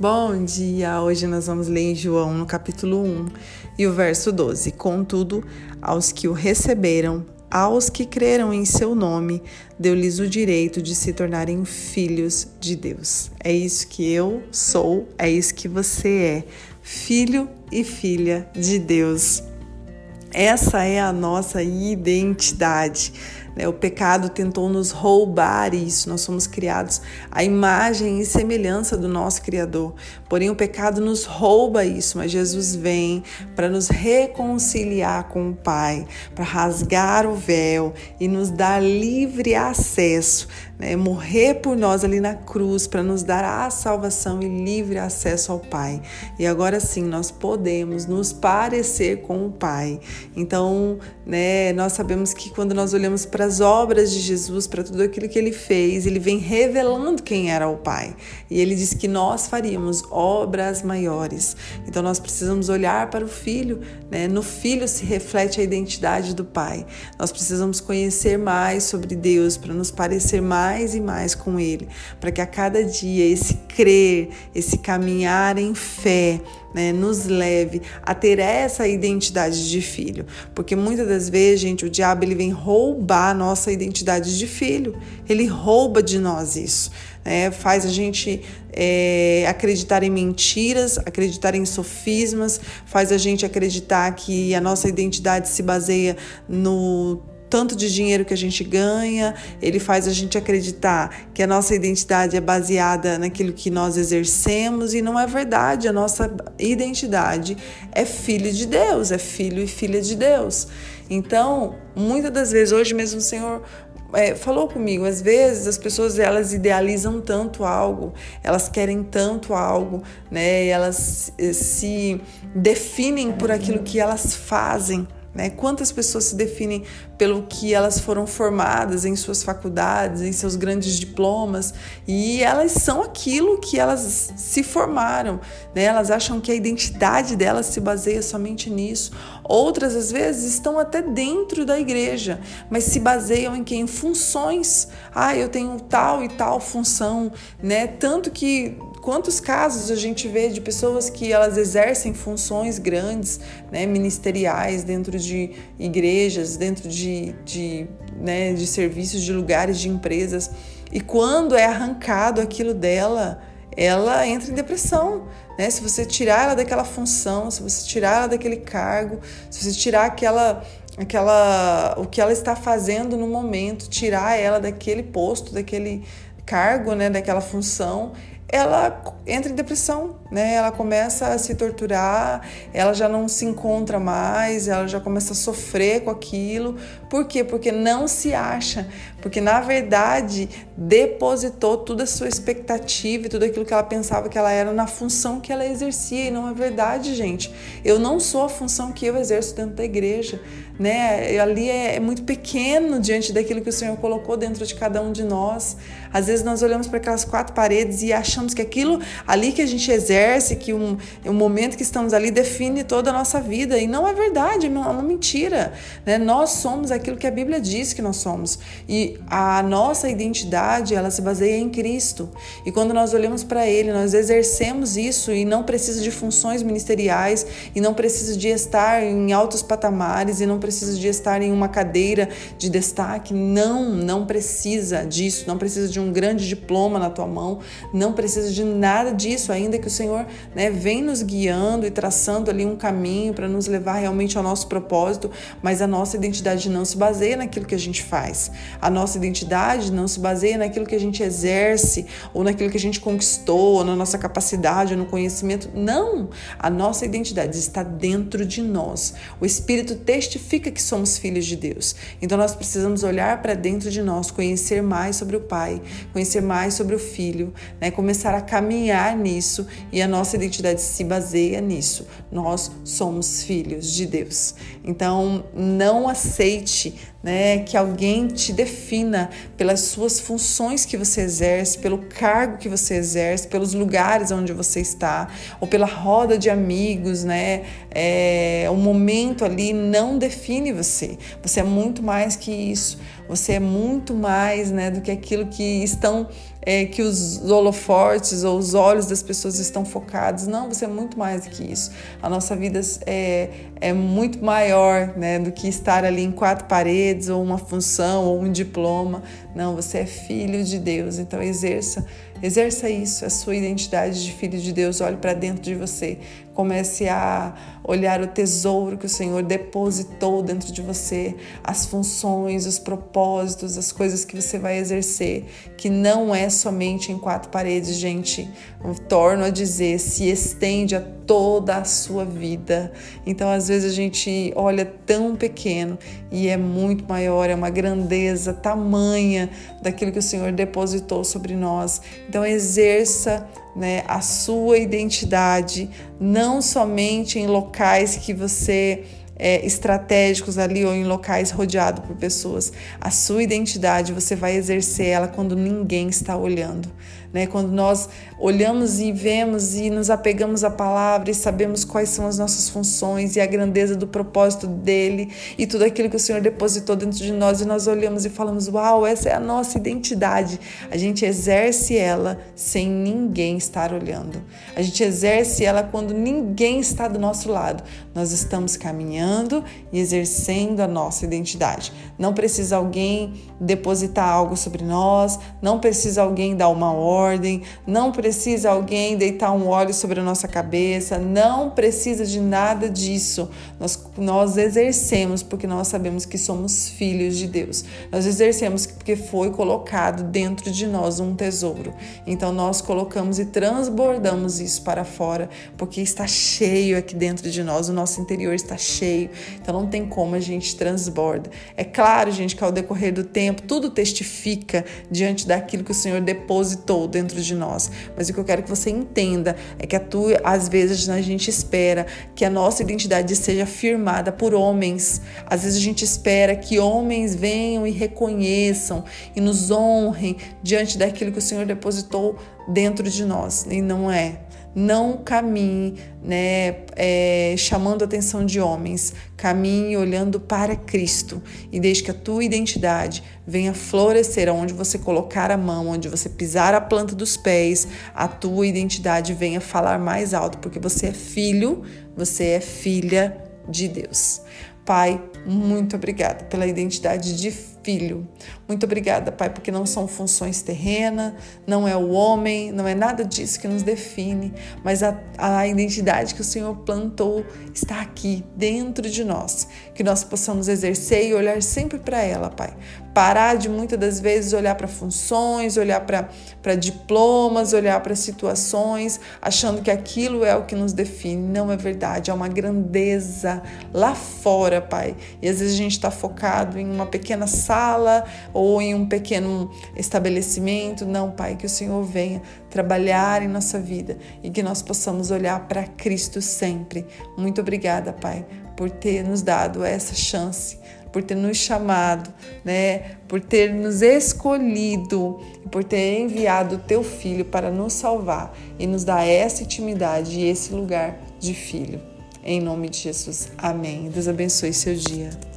Bom dia! Hoje nós vamos ler em João no capítulo 1 e o verso 12. Contudo, aos que o receberam, aos que creram em seu nome, deu-lhes o direito de se tornarem filhos de Deus. É isso que eu sou, é isso que você é, filho e filha de Deus. Essa é a nossa identidade. Né? O pecado tentou nos roubar isso. Nós somos criados à imagem e semelhança do nosso Criador. Porém, o pecado nos rouba isso, mas Jesus vem para nos reconciliar com o Pai, para rasgar o véu e nos dar livre acesso né, morrer por nós ali na cruz para nos dar a salvação e livre acesso ao Pai. E agora sim nós podemos nos parecer com o Pai. Então, né, nós sabemos que quando nós olhamos para as obras de Jesus, para tudo aquilo que ele fez, ele vem revelando quem era o Pai. E ele diz que nós faríamos obras maiores. Então nós precisamos olhar para o Filho, né? No Filho se reflete a identidade do Pai. Nós precisamos conhecer mais sobre Deus para nos parecer mais mais e mais com Ele, para que a cada dia esse crer, esse caminhar em fé, né, nos leve a ter essa identidade de filho. Porque muitas das vezes, gente, o diabo ele vem roubar a nossa identidade de filho. Ele rouba de nós isso. Né? Faz a gente é, acreditar em mentiras, acreditar em sofismas, faz a gente acreditar que a nossa identidade se baseia no tanto de dinheiro que a gente ganha, ele faz a gente acreditar que a nossa identidade é baseada naquilo que nós exercemos e não é verdade. A nossa identidade é filho de Deus, é filho e filha de Deus. Então, muitas das vezes, hoje mesmo o Senhor é, falou comigo, às vezes as pessoas elas idealizam tanto algo, elas querem tanto algo, né? Elas se definem por aquilo que elas fazem. Né? Quantas pessoas se definem pelo que elas foram formadas em suas faculdades, em seus grandes diplomas, e elas são aquilo que elas se formaram. Né? Elas acham que a identidade delas se baseia somente nisso. Outras, às vezes, estão até dentro da igreja, mas se baseiam em quem? Em funções. Ah, eu tenho tal e tal função, né? Tanto que Quantos casos a gente vê de pessoas que elas exercem funções grandes, né, ministeriais dentro de igrejas, dentro de, de, né, de serviços, de lugares, de empresas, e quando é arrancado aquilo dela, ela entra em depressão. Né? Se você tirar ela daquela função, se você tirar ela daquele cargo, se você tirar aquela aquela o que ela está fazendo no momento, tirar ela daquele posto, daquele cargo, né, daquela função, ela entra em depressão, né? Ela começa a se torturar, ela já não se encontra mais, ela já começa a sofrer com aquilo. Por quê? Porque não se acha, porque na verdade depositou toda a sua expectativa e tudo aquilo que ela pensava que ela era na função que ela exercia e não é verdade, gente. Eu não sou a função que eu exerço dentro da igreja, né? Ali é, é muito pequeno diante daquilo que o Senhor colocou dentro de cada um de nós. Às vezes nós olhamos para aquelas quatro paredes e achamos que aquilo ali que a gente exerce, que um, um momento que estamos ali define toda a nossa vida e não é verdade, é uma mentira, né? Nós somos aquilo que a Bíblia diz que nós somos e a nossa identidade ela se baseia em Cristo. E quando nós olhamos para Ele, nós exercemos isso e não precisa de funções ministeriais e não precisa de estar em altos patamares e não precisa de estar em uma cadeira de destaque. Não, não precisa disso. Não precisa de um grande diploma na tua mão. Não precisa de nada disso, ainda que o Senhor né, vem nos guiando e traçando ali um caminho para nos levar realmente ao nosso propósito. Mas a nossa identidade não se baseia naquilo que a gente faz. A nossa identidade não se baseia naquilo que a gente exerce, ou naquilo que a gente conquistou, ou na nossa capacidade, ou no conhecimento. Não! A nossa identidade está dentro de nós. O Espírito testifica que somos filhos de Deus. Então nós precisamos olhar para dentro de nós, conhecer mais sobre o Pai, conhecer mais sobre o Filho, né? começar a caminhar nisso e a nossa identidade se baseia nisso. Nós somos filhos de Deus. Então não aceite né, que alguém te defina pelas suas funções que você exerce, pelo cargo que você exerce, pelos lugares onde você está, ou pela roda de amigos, né? É, o momento ali não define você. Você é muito mais que isso. Você é muito mais, né, do que aquilo que estão é, que os holofortes ou os olhos das pessoas estão focados. Não, você é muito mais do que isso. A nossa vida é, é muito maior né, do que estar ali em quatro paredes, ou uma função, ou um diploma. Não, você é filho de Deus. Então exerça, exerça isso, a sua identidade de filho de Deus. Olhe para dentro de você. Comece a olhar o tesouro que o Senhor depositou dentro de você, as funções, os propósitos, as coisas que você vai exercer, que não é somente em quatro paredes, gente. Eu torno a dizer, se estende a toda a sua vida. Então, às vezes a gente olha tão pequeno e é muito maior, é uma grandeza tamanha daquilo que o Senhor depositou sobre nós. Então, exerça né, a sua identidade, não somente em locais que você é, estratégicos ali ou em locais rodeado por pessoas. A sua identidade você vai exercer ela quando ninguém está olhando. Né? Quando nós olhamos e vemos e nos apegamos à palavra e sabemos quais são as nossas funções e a grandeza do propósito dele e tudo aquilo que o Senhor depositou dentro de nós e nós olhamos e falamos: Uau, essa é a nossa identidade. A gente exerce ela sem ninguém estar olhando. A gente exerce ela quando ninguém está do nosso lado. Nós estamos caminhando e exercendo a nossa identidade. Não precisa alguém depositar algo sobre nós, não precisa alguém dar uma ordem ordem, não precisa alguém deitar um óleo sobre a nossa cabeça, não precisa de nada disso. Nós, nós exercemos porque nós sabemos que somos filhos de Deus. Nós exercemos porque foi colocado dentro de nós um tesouro. Então nós colocamos e transbordamos isso para fora, porque está cheio aqui dentro de nós, o nosso interior está cheio. Então não tem como a gente transborda. É claro, gente, que ao decorrer do tempo tudo testifica diante daquilo que o Senhor depositou dentro de nós. Mas o que eu quero que você entenda é que a tua, às vezes a gente espera que a nossa identidade seja firmada por homens. Às vezes a gente espera que homens venham e reconheçam e nos honrem diante daquilo que o Senhor depositou dentro de nós. E não é não caminhe né, é, chamando a atenção de homens, caminhe olhando para Cristo e deixe que a tua identidade venha florescer onde você colocar a mão, onde você pisar a planta dos pés, a tua identidade venha falar mais alto, porque você é filho, você é filha de Deus. Pai, muito obrigada pela identidade de filho. Muito obrigada, Pai, porque não são funções terrenas, não é o homem, não é nada disso que nos define, mas a, a identidade que o Senhor plantou está aqui dentro de nós. Que nós possamos exercer e olhar sempre para ela, Pai. Parar de muitas das vezes olhar para funções, olhar para diplomas, olhar para situações, achando que aquilo é o que nos define. Não é verdade, é uma grandeza lá fora, Pai. E às vezes a gente está focado em uma pequena sala ou em um pequeno estabelecimento. Não, Pai, que o Senhor venha trabalhar em nossa vida e que nós possamos olhar para Cristo sempre. Muito obrigada, Pai, por ter nos dado essa chance por ter nos chamado, né? Por ter nos escolhido e por ter enviado o teu filho para nos salvar e nos dar essa intimidade e esse lugar de filho. Em nome de Jesus. Amém. Deus abençoe seu dia.